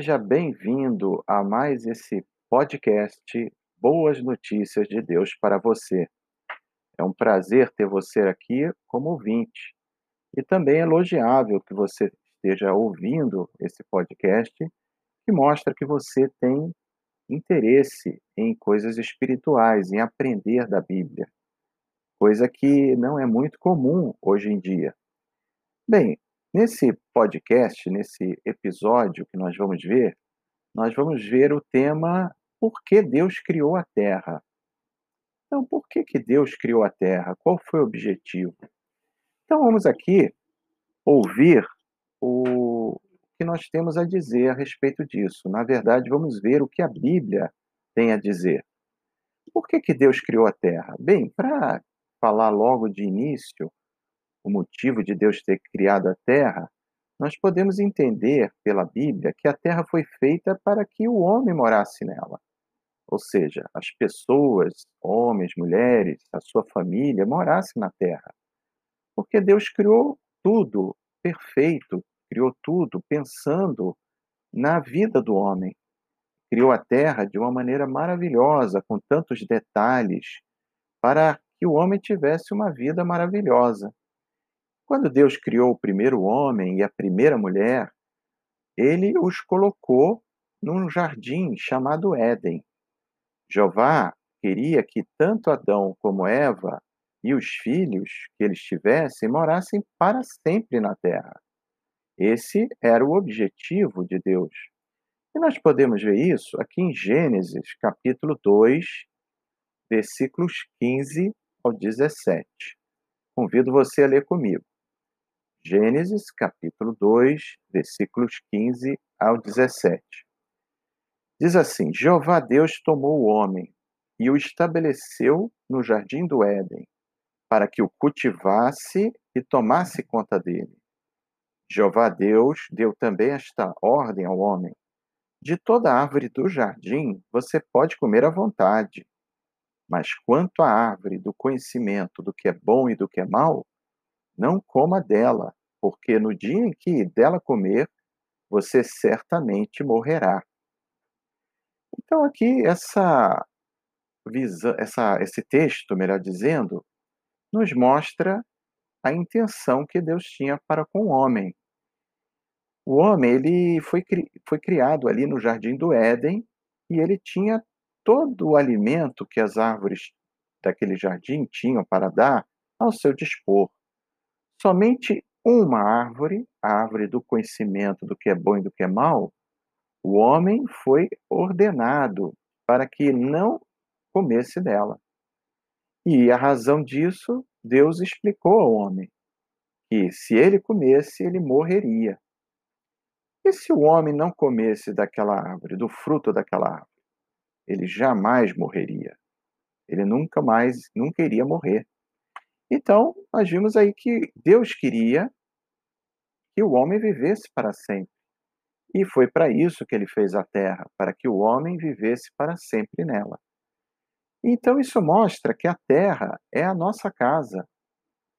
Seja bem-vindo a mais esse podcast Boas Notícias de Deus para você. É um prazer ter você aqui como ouvinte. E também é elogiável que você esteja ouvindo esse podcast, que mostra que você tem interesse em coisas espirituais, em aprender da Bíblia, coisa que não é muito comum hoje em dia. Bem, nesse podcast, nesse episódio que nós vamos ver, nós vamos ver o tema Por que Deus criou a Terra? Então, por que, que Deus criou a Terra? Qual foi o objetivo? Então, vamos aqui ouvir o que nós temos a dizer a respeito disso. Na verdade, vamos ver o que a Bíblia tem a dizer. Por que, que Deus criou a Terra? Bem, para falar logo de início, o motivo de Deus ter criado a Terra, nós podemos entender pela Bíblia que a Terra foi feita para que o homem morasse nela. Ou seja, as pessoas, homens, mulheres, a sua família, morassem na Terra. Porque Deus criou tudo perfeito, criou tudo pensando na vida do homem. Criou a Terra de uma maneira maravilhosa, com tantos detalhes, para que o homem tivesse uma vida maravilhosa. Quando Deus criou o primeiro homem e a primeira mulher, ele os colocou num jardim chamado Éden. Jeová queria que tanto Adão como Eva e os filhos que eles tivessem morassem para sempre na terra. Esse era o objetivo de Deus. E nós podemos ver isso aqui em Gênesis, capítulo 2, versículos 15 ao 17. Convido você a ler comigo. Gênesis, capítulo 2, versículos 15 ao 17. Diz assim: Jeová Deus tomou o homem e o estabeleceu no jardim do Éden, para que o cultivasse e tomasse conta dele. Jeová Deus deu também esta ordem ao homem: De toda árvore do jardim você pode comer à vontade, mas quanto à árvore do conhecimento do que é bom e do que é mal, não coma dela, porque no dia em que dela comer, você certamente morrerá. Então aqui essa visão, essa, esse texto, melhor dizendo, nos mostra a intenção que Deus tinha para com o homem. O homem ele foi, foi criado ali no jardim do Éden e ele tinha todo o alimento que as árvores daquele jardim tinham para dar ao seu dispor. Somente uma árvore, a árvore do conhecimento do que é bom e do que é mal, o homem foi ordenado para que não comesse dela. E a razão disso, Deus explicou ao homem que se ele comesse, ele morreria. E se o homem não comesse daquela árvore, do fruto daquela árvore, ele jamais morreria. Ele nunca mais, nunca iria morrer. Então, nós vimos aí que Deus queria que o homem vivesse para sempre. E foi para isso que ele fez a terra, para que o homem vivesse para sempre nela. Então, isso mostra que a terra é a nossa casa,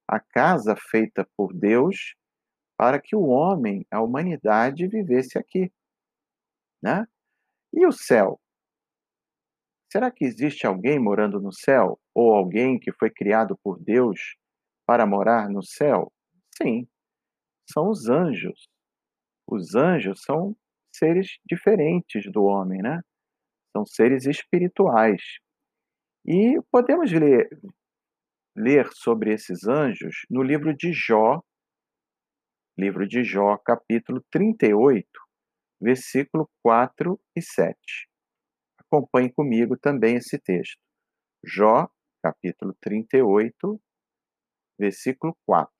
a casa feita por Deus para que o homem, a humanidade, vivesse aqui. Né? E o céu? Será que existe alguém morando no céu? Ou alguém que foi criado por Deus para morar no céu? Sim, são os anjos. Os anjos são seres diferentes do homem, né? São seres espirituais. E podemos ler, ler sobre esses anjos no livro de Jó, livro de Jó, capítulo 38, versículo 4 e 7. Acompanhe comigo também esse texto. Jó, capítulo 38, versículo 4,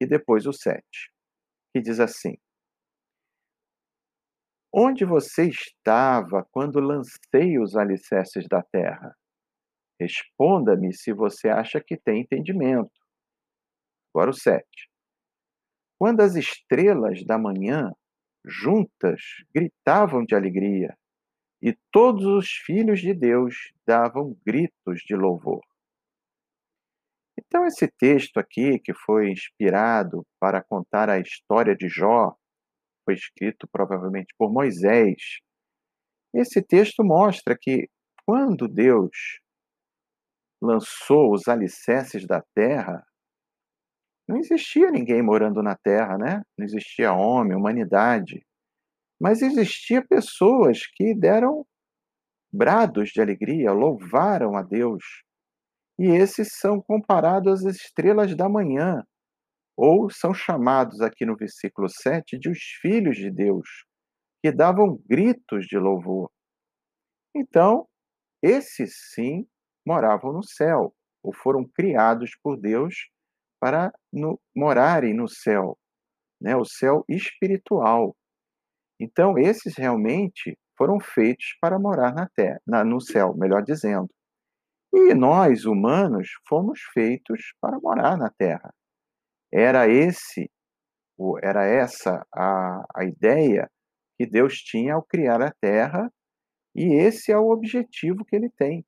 e depois o 7, que diz assim: Onde você estava quando lancei os alicerces da terra? Responda-me se você acha que tem entendimento. Agora o 7. Quando as estrelas da manhã, juntas, gritavam de alegria, e todos os filhos de Deus davam gritos de louvor. Então, esse texto aqui, que foi inspirado para contar a história de Jó, foi escrito provavelmente por Moisés. Esse texto mostra que quando Deus lançou os alicerces da terra, não existia ninguém morando na terra, né? Não existia homem, humanidade. Mas existia pessoas que deram brados de alegria, louvaram a Deus. E esses são comparados às estrelas da manhã, ou são chamados aqui no versículo 7 de os filhos de Deus, que davam gritos de louvor. Então, esses sim moravam no céu, ou foram criados por Deus para no, morarem no céu, né? o céu espiritual. Então, esses realmente foram feitos para morar na terra, na, no céu, melhor dizendo. E nós, humanos, fomos feitos para morar na terra. Era esse, era essa a, a ideia que Deus tinha ao criar a terra, e esse é o objetivo que ele tem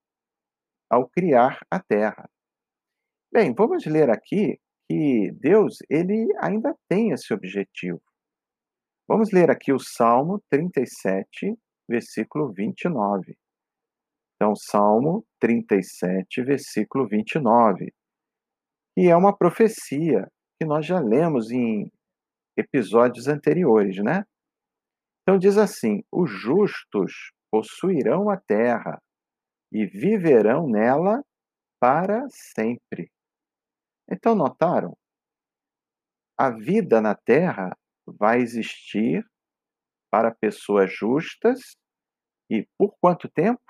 ao criar a terra. Bem, vamos ler aqui que Deus ele ainda tem esse objetivo. Vamos ler aqui o Salmo 37, versículo 29. Então, Salmo 37, versículo 29. E é uma profecia que nós já lemos em episódios anteriores, né? Então diz assim: os justos possuirão a terra e viverão nela para sempre. Então, notaram? A vida na Terra vai existir para pessoas justas e por quanto tempo?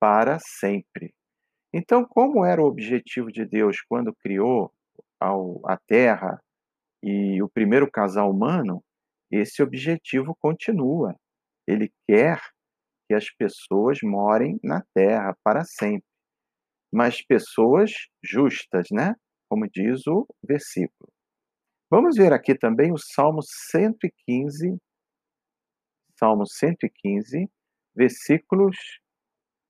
Para sempre. Então, como era o objetivo de Deus quando criou a Terra e o primeiro casal humano, esse objetivo continua. Ele quer que as pessoas morem na terra para sempre. Mas pessoas justas, né? Como diz o versículo. Vamos ver aqui também o Salmo 115, Salmo 115, versículos,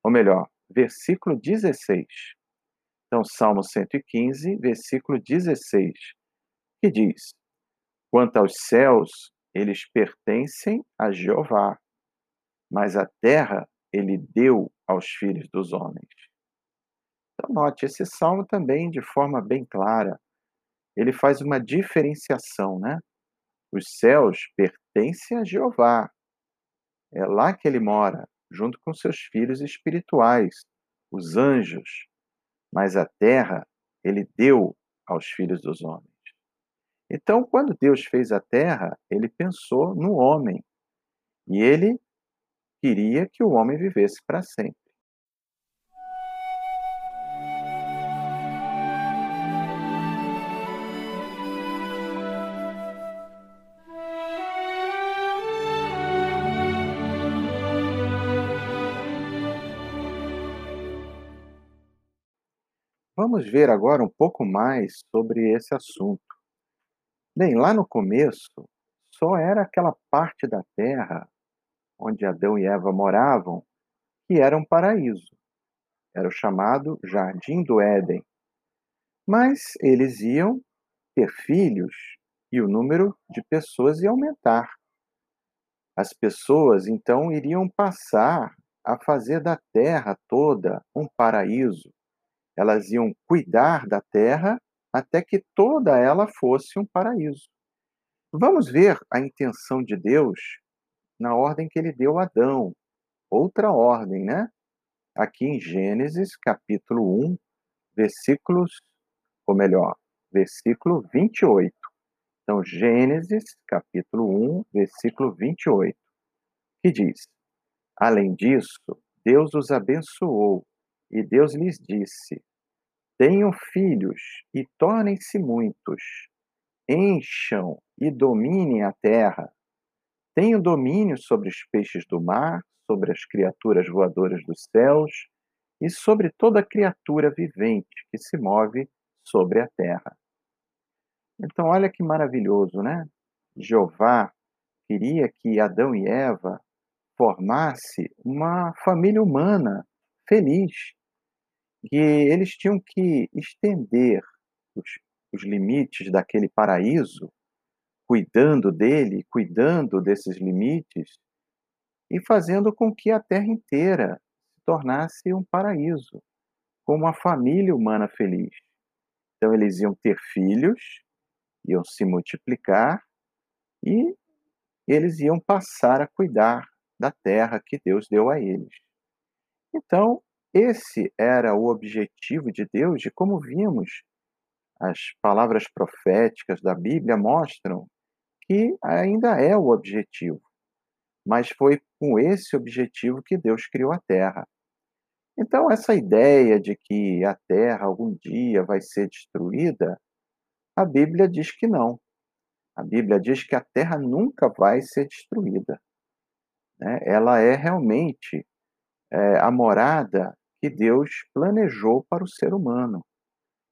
ou melhor, versículo 16. Então, Salmo 115, versículo 16, que diz: Quanto aos céus, eles pertencem a Jeová, mas a terra ele deu aos filhos dos homens. Então, note, esse salmo também, de forma bem clara, ele faz uma diferenciação, né? Os céus pertencem a Jeová. É lá que ele mora, junto com seus filhos espirituais, os anjos. Mas a terra ele deu aos filhos dos homens. Então, quando Deus fez a terra, ele pensou no homem. E ele queria que o homem vivesse para sempre. Vamos ver agora um pouco mais sobre esse assunto. Bem, lá no começo, só era aquela parte da terra onde Adão e Eva moravam, que era um paraíso. Era o chamado Jardim do Éden. Mas eles iam ter filhos e o número de pessoas ia aumentar. As pessoas então iriam passar a fazer da terra toda um paraíso. Elas iam cuidar da terra até que toda ela fosse um paraíso. Vamos ver a intenção de Deus na ordem que ele deu a Adão. Outra ordem, né? Aqui em Gênesis, capítulo 1, versículos, ou melhor, versículo 28. Então, Gênesis, capítulo 1, versículo 28, que diz: Além disso, Deus os abençoou, e Deus lhes disse: Tenham filhos e tornem-se muitos, encham e dominem a terra tenho domínio sobre os peixes do mar, sobre as criaturas voadoras dos céus e sobre toda criatura vivente que se move sobre a terra. Então, olha que maravilhoso, né? Jeová queria que Adão e Eva formasse uma família humana feliz. E eles tinham que estender os, os limites daquele paraíso cuidando dele, cuidando desses limites e fazendo com que a terra inteira se tornasse um paraíso, com uma família humana feliz. Então eles iam ter filhos, iam se multiplicar e eles iam passar a cuidar da terra que Deus deu a eles. Então, esse era o objetivo de Deus, e como vimos, as palavras proféticas da Bíblia mostram que ainda é o objetivo. Mas foi com esse objetivo que Deus criou a Terra. Então, essa ideia de que a Terra algum dia vai ser destruída, a Bíblia diz que não. A Bíblia diz que a Terra nunca vai ser destruída. Né? Ela é realmente é, a morada que Deus planejou para o ser humano.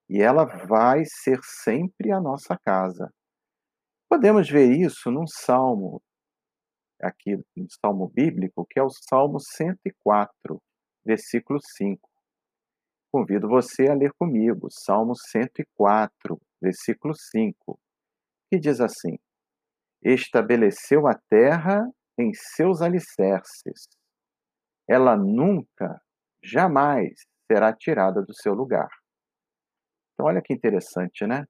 E ela vai ser sempre a nossa casa. Podemos ver isso num salmo, aqui no salmo bíblico, que é o Salmo 104, versículo 5. Convido você a ler comigo, Salmo 104, versículo 5, que diz assim: Estabeleceu a terra em seus alicerces, ela nunca, jamais será tirada do seu lugar. Então, olha que interessante, né?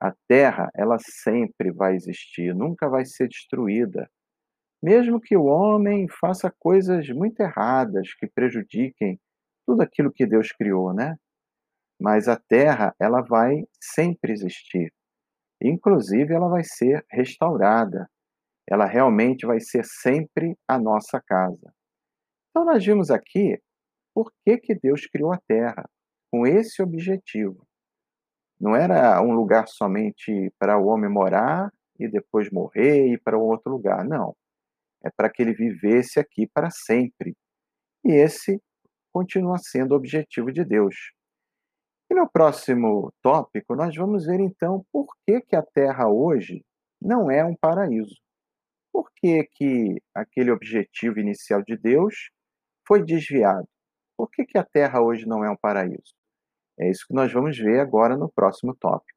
A terra, ela sempre vai existir, nunca vai ser destruída. Mesmo que o homem faça coisas muito erradas que prejudiquem tudo aquilo que Deus criou, né? Mas a terra, ela vai sempre existir. Inclusive, ela vai ser restaurada. Ela realmente vai ser sempre a nossa casa. Então, nós vimos aqui por que, que Deus criou a terra, com esse objetivo. Não era um lugar somente para o homem morar e depois morrer e ir para outro lugar. Não. É para que ele vivesse aqui para sempre. E esse continua sendo o objetivo de Deus. E no próximo tópico, nós vamos ver então por que, que a Terra hoje não é um paraíso. Por que, que aquele objetivo inicial de Deus foi desviado? Por que, que a Terra hoje não é um paraíso? É isso que nós vamos ver agora no próximo tópico.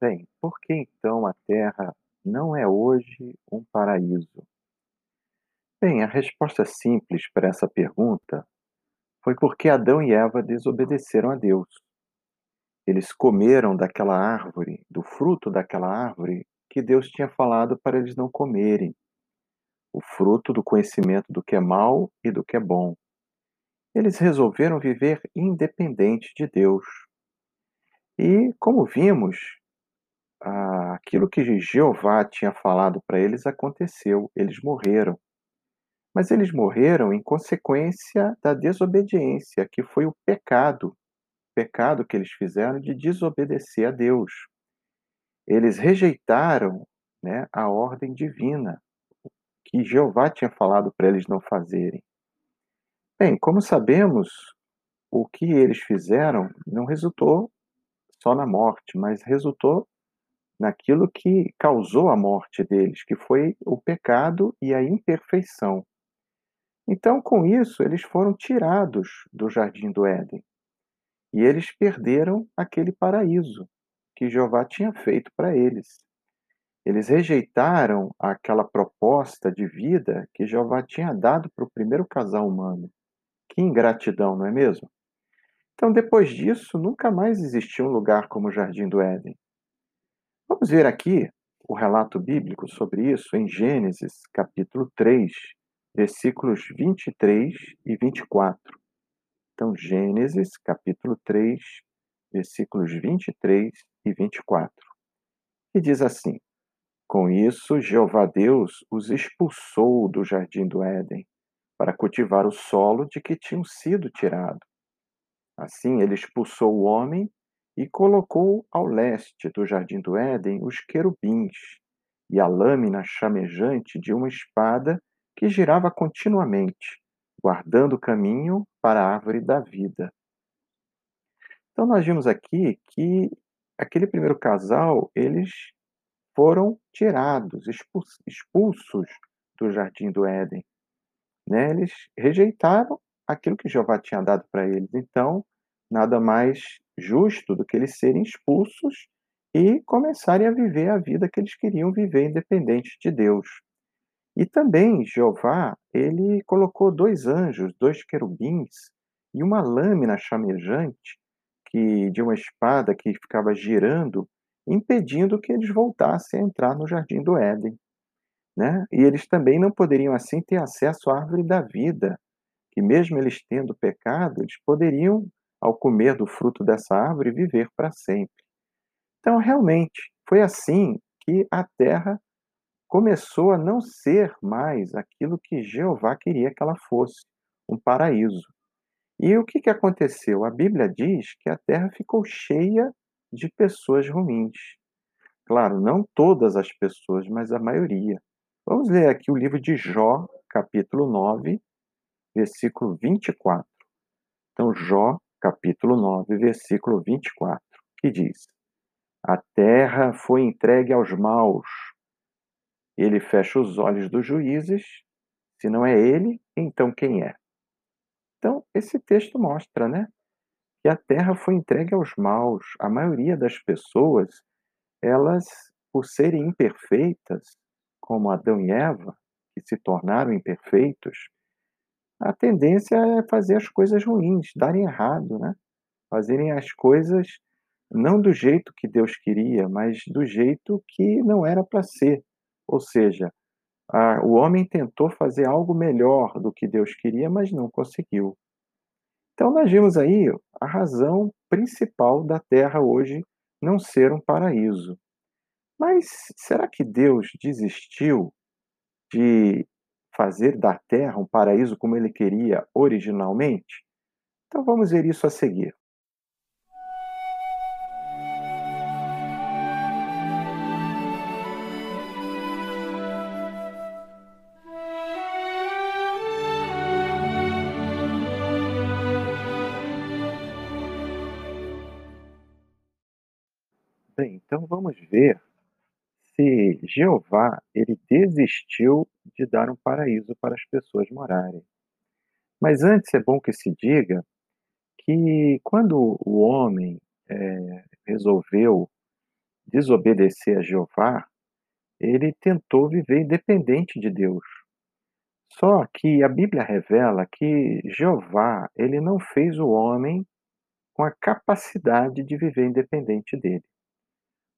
Bem, por que então a Terra não é hoje um paraíso? Bem, a resposta simples para essa pergunta foi porque Adão e Eva desobedeceram a Deus. Eles comeram daquela árvore, do fruto daquela árvore que Deus tinha falado para eles não comerem, o fruto do conhecimento do que é mal e do que é bom. Eles resolveram viver independente de Deus. E, como vimos, aquilo que Jeová tinha falado para eles aconteceu, eles morreram. Mas eles morreram em consequência da desobediência, que foi o pecado, pecado que eles fizeram de desobedecer a Deus. Eles rejeitaram né, a ordem divina, que Jeová tinha falado para eles não fazerem. Bem, como sabemos, o que eles fizeram não resultou só na morte, mas resultou naquilo que causou a morte deles, que foi o pecado e a imperfeição. Então, com isso, eles foram tirados do jardim do Éden. E eles perderam aquele paraíso que Jeová tinha feito para eles. Eles rejeitaram aquela proposta de vida que Jeová tinha dado para o primeiro casal humano. Que ingratidão, não é mesmo? Então, depois disso, nunca mais existiu um lugar como o Jardim do Éden. Vamos ver aqui o relato bíblico sobre isso em Gênesis, capítulo 3, versículos 23 e 24. Então, Gênesis, capítulo 3, versículos 23 e 24. E diz assim: Com isso, Jeová Deus os expulsou do jardim do Éden, para cultivar o solo de que tinham sido tirados. Assim, ele expulsou o homem e colocou ao leste do jardim do Éden os querubins e a lâmina chamejante de uma espada que girava continuamente, guardando o caminho para a árvore da vida. Então, nós vimos aqui que aquele primeiro casal, eles foram tirados, expulsos do jardim do Éden, né, eles rejeitaram aquilo que Jeová tinha dado para eles, então, nada mais justo do que eles serem expulsos e começarem a viver a vida que eles queriam viver independente de Deus. E também Jeová, ele colocou 2 anjos, 2 querubins e uma lâmina chamejante que de uma espada que ficava girando, impedindo que eles voltassem a entrar no jardim do Éden, né. E eles também não poderiam, assim, ter acesso à árvore da vida, que mesmo eles tendo pecado, eles poderiam, ao comer do fruto dessa árvore, viver para sempre. Então, realmente, foi assim que a terra começou a não ser mais aquilo que Jeová queria que ela fosse, um paraíso. E o que que aconteceu? A Bíblia diz que a terra ficou cheia de pessoas ruins. Claro, não todas as pessoas, mas a maioria. Vamos ler aqui o livro de Jó, capítulo 9, versículo 24. Então, Jó, capítulo 9, versículo 24, que diz: A terra foi entregue aos maus. Ele fecha os olhos dos juízes. Se não é ele, então quem é? Então, esse texto mostra, né, que a terra foi entregue aos maus. A maioria das pessoas, elas, por serem imperfeitas, como Adão e Eva, que se tornaram imperfeitos, a tendência é fazer as coisas ruins, darem errado, né, fazerem as coisas não do jeito que Deus queria, mas do jeito que não era para ser. Ou seja, a o homem tentou fazer algo melhor do que Deus queria, mas não conseguiu. Então nós vimos aí a razão principal da terra hoje não ser um paraíso. Mas será que Deus desistiu de fazer da terra um paraíso como ele queria originalmente? Então vamos ver isso a seguir. Bem, então vamos ver se Jeová, ele desistiu de dar um paraíso para as pessoas morarem. Mas antes é bom que se diga que quando o homem, eh, resolveu desobedecer a Jeová, ele tentou viver independente de Deus. Só que a Bíblia revela que Jeová, ele não fez o homem com a capacidade de viver independente dele.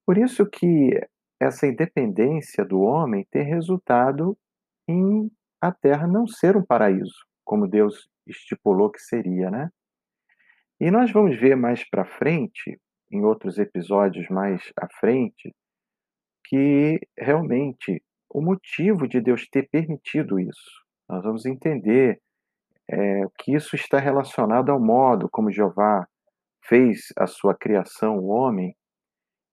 Por isso que essa independência do homem tem resultado em a terra não ser um paraíso, como Deus estipulou que seria, né. E nós vamos ver mais para frente, em outros episódios mais à frente, que realmente o motivo de Deus ter permitido isso. Nós vamos entender, eh, que isso está relacionado ao modo como Jeová fez a sua criação, o homem,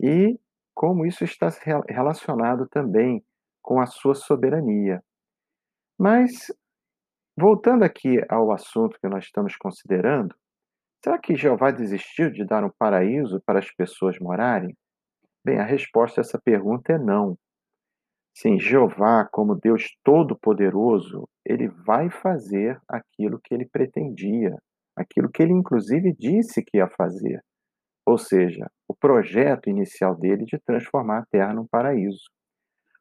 e como isso está relacionado também com a sua soberania. Mas, voltando aqui ao assunto que nós estamos considerando, será que Jeová desistiu de dar um paraíso para as pessoas morarem? Bem, a resposta a essa pergunta é não. Sim, Jeová, como Deus todo-poderoso, ele vai fazer aquilo que ele pretendia, aquilo que ele inclusive disse que ia fazer. Ou seja, o projeto inicial dele de transformar a terra num paraíso.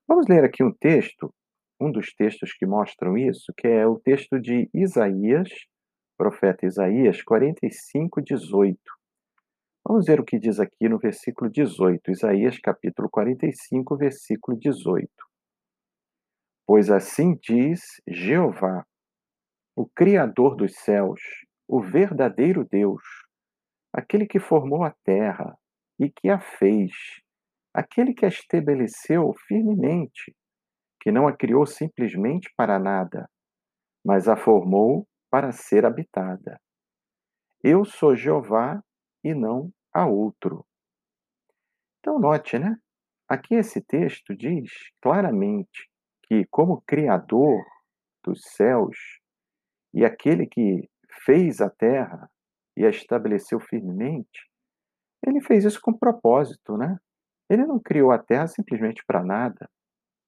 Vamos ler aqui um texto, um dos textos que mostram isso, que é o texto de Isaías, profeta Isaías 45, 18. Vamos ver o que diz aqui no versículo 18, Isaías capítulo 45, versículo 18. Pois assim diz Jeová, o Criador dos céus, o verdadeiro Deus, aquele que formou a terra e que a fez, aquele que a estabeleceu firmemente, que não a criou simplesmente para nada, mas a formou para ser habitada. Eu sou Jeová e não há outro. Então, note, né? Aqui esse texto diz claramente que, como Criador dos céus e aquele que fez a terra e a estabeleceu firmemente, Ele fez isso com propósito, né. Ele não criou a terra simplesmente para nada,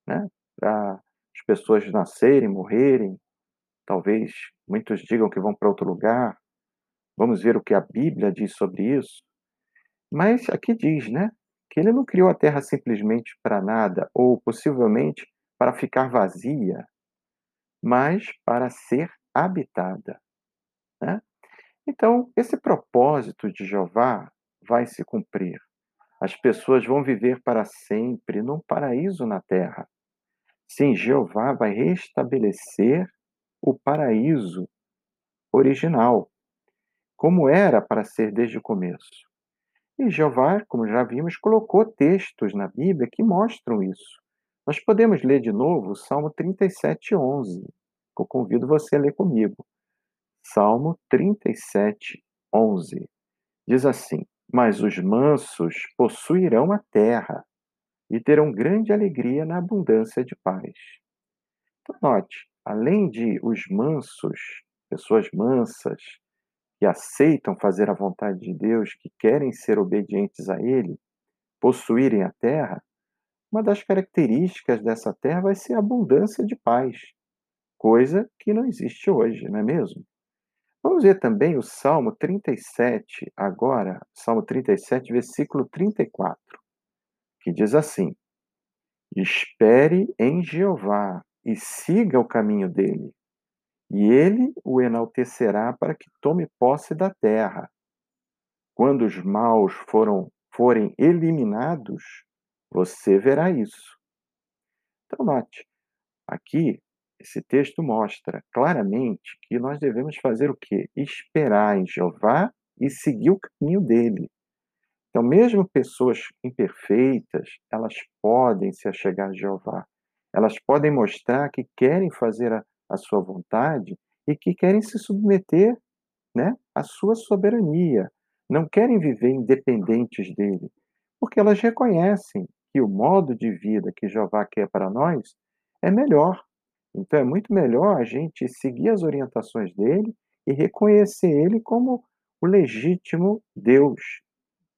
né, pra as pessoas nascerem, morrerem, talvez muitos digam que vão para outro lugar, vamos ver o que a Bíblia diz sobre isso. Mas aqui diz, né, que ele não criou a terra simplesmente para nada ou possivelmente para ficar vazia, mas para ser habitada, né. Então, esse propósito de Jeová vai se cumprir. As pessoas vão viver para sempre num paraíso na terra. Sim, Jeová vai restabelecer o paraíso original, como era para ser desde o começo. E Jeová, como já vimos, colocou textos na Bíblia que mostram isso. Nós podemos ler de novo o Salmo 37, 11, que eu convido você a ler comigo. Salmo 37, 11. Diz assim: Mas os mansos possuirão a terra e terão grande alegria na abundância de paz. Então, note, além de os mansos, pessoas mansas, que aceitam fazer a vontade de Deus, que querem ser obedientes a Ele, possuírem a terra, uma das características dessa terra vai ser a abundância de paz, coisa que não existe hoje, não é mesmo? Vamos ver também o Salmo 37, agora, Salmo 37, versículo 34 que diz assim: Espere em Jeová e siga o caminho dele, e ele o enaltecerá para que tome posse da terra. Quando os maus foram, forem eliminados, você verá isso. Então, note, aqui esse texto mostra claramente que nós devemos fazer o quê? Esperar em Jeová e seguir o caminho dele. Então, mesmo pessoas imperfeitas, elas podem se achegar a Jeová. Elas podem mostrar que querem fazer a, a sua vontade e que querem se submeter né, à sua soberania. Não querem viver independentes dele, porque elas reconhecem que o modo de vida que Jeová quer para nós é melhor. Então, é muito melhor a gente seguir as orientações dele e reconhecer ele como o legítimo Deus,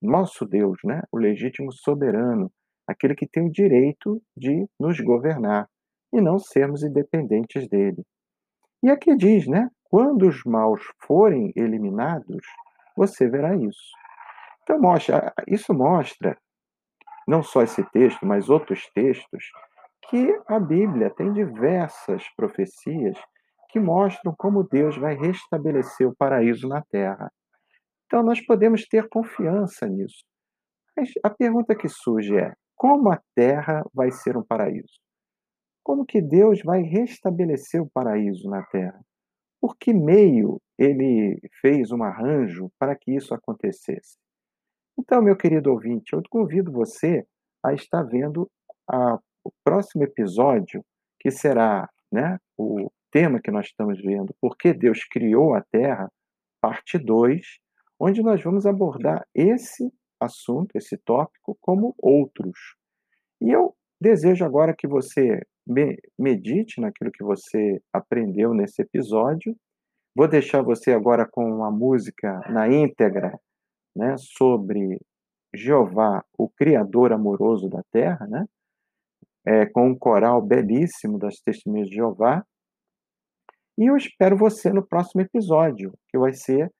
nosso Deus, né? o legítimo soberano, aquele que tem o direito de nos governar e não sermos independentes dele. E aqui diz, né? Quando os maus forem eliminados, você verá isso. Então, mostra, isso mostra, não só esse texto, mas outros textos, que a Bíblia tem diversas profecias que mostram como Deus vai restabelecer o paraíso na terra. Então, nós podemos ter confiança nisso. Mas a pergunta que surge é: como a terra vai ser um paraíso? Como que Deus vai restabelecer o paraíso na terra? Por que meio ele fez um arranjo para que isso acontecesse? Então, meu querido ouvinte, eu convido você a estar vendo a, o próximo episódio, que será né, o tema que nós estamos vendo, Por que Deus criou a Terra, parte 2, onde nós vamos abordar esse assunto, esse tópico, como outros. E eu desejo agora que você medite naquilo que você aprendeu nesse episódio. Vou deixar você agora com a música na íntegra, né, sobre Jeová, o Criador amoroso da terra, né, é, com um coral belíssimo das Testemunhas de Jeová. E eu espero você no próximo episódio, que vai ser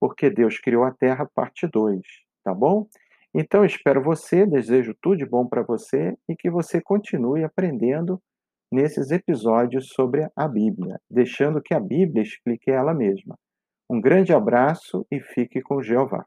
porque Deus criou a Terra, parte 2, tá bom? Então, espero você, desejo tudo de bom para você e que você continue aprendendo nesses episódios sobre a Bíblia, deixando que a Bíblia explique ela mesma. Um grande abraço e fique com Jeová.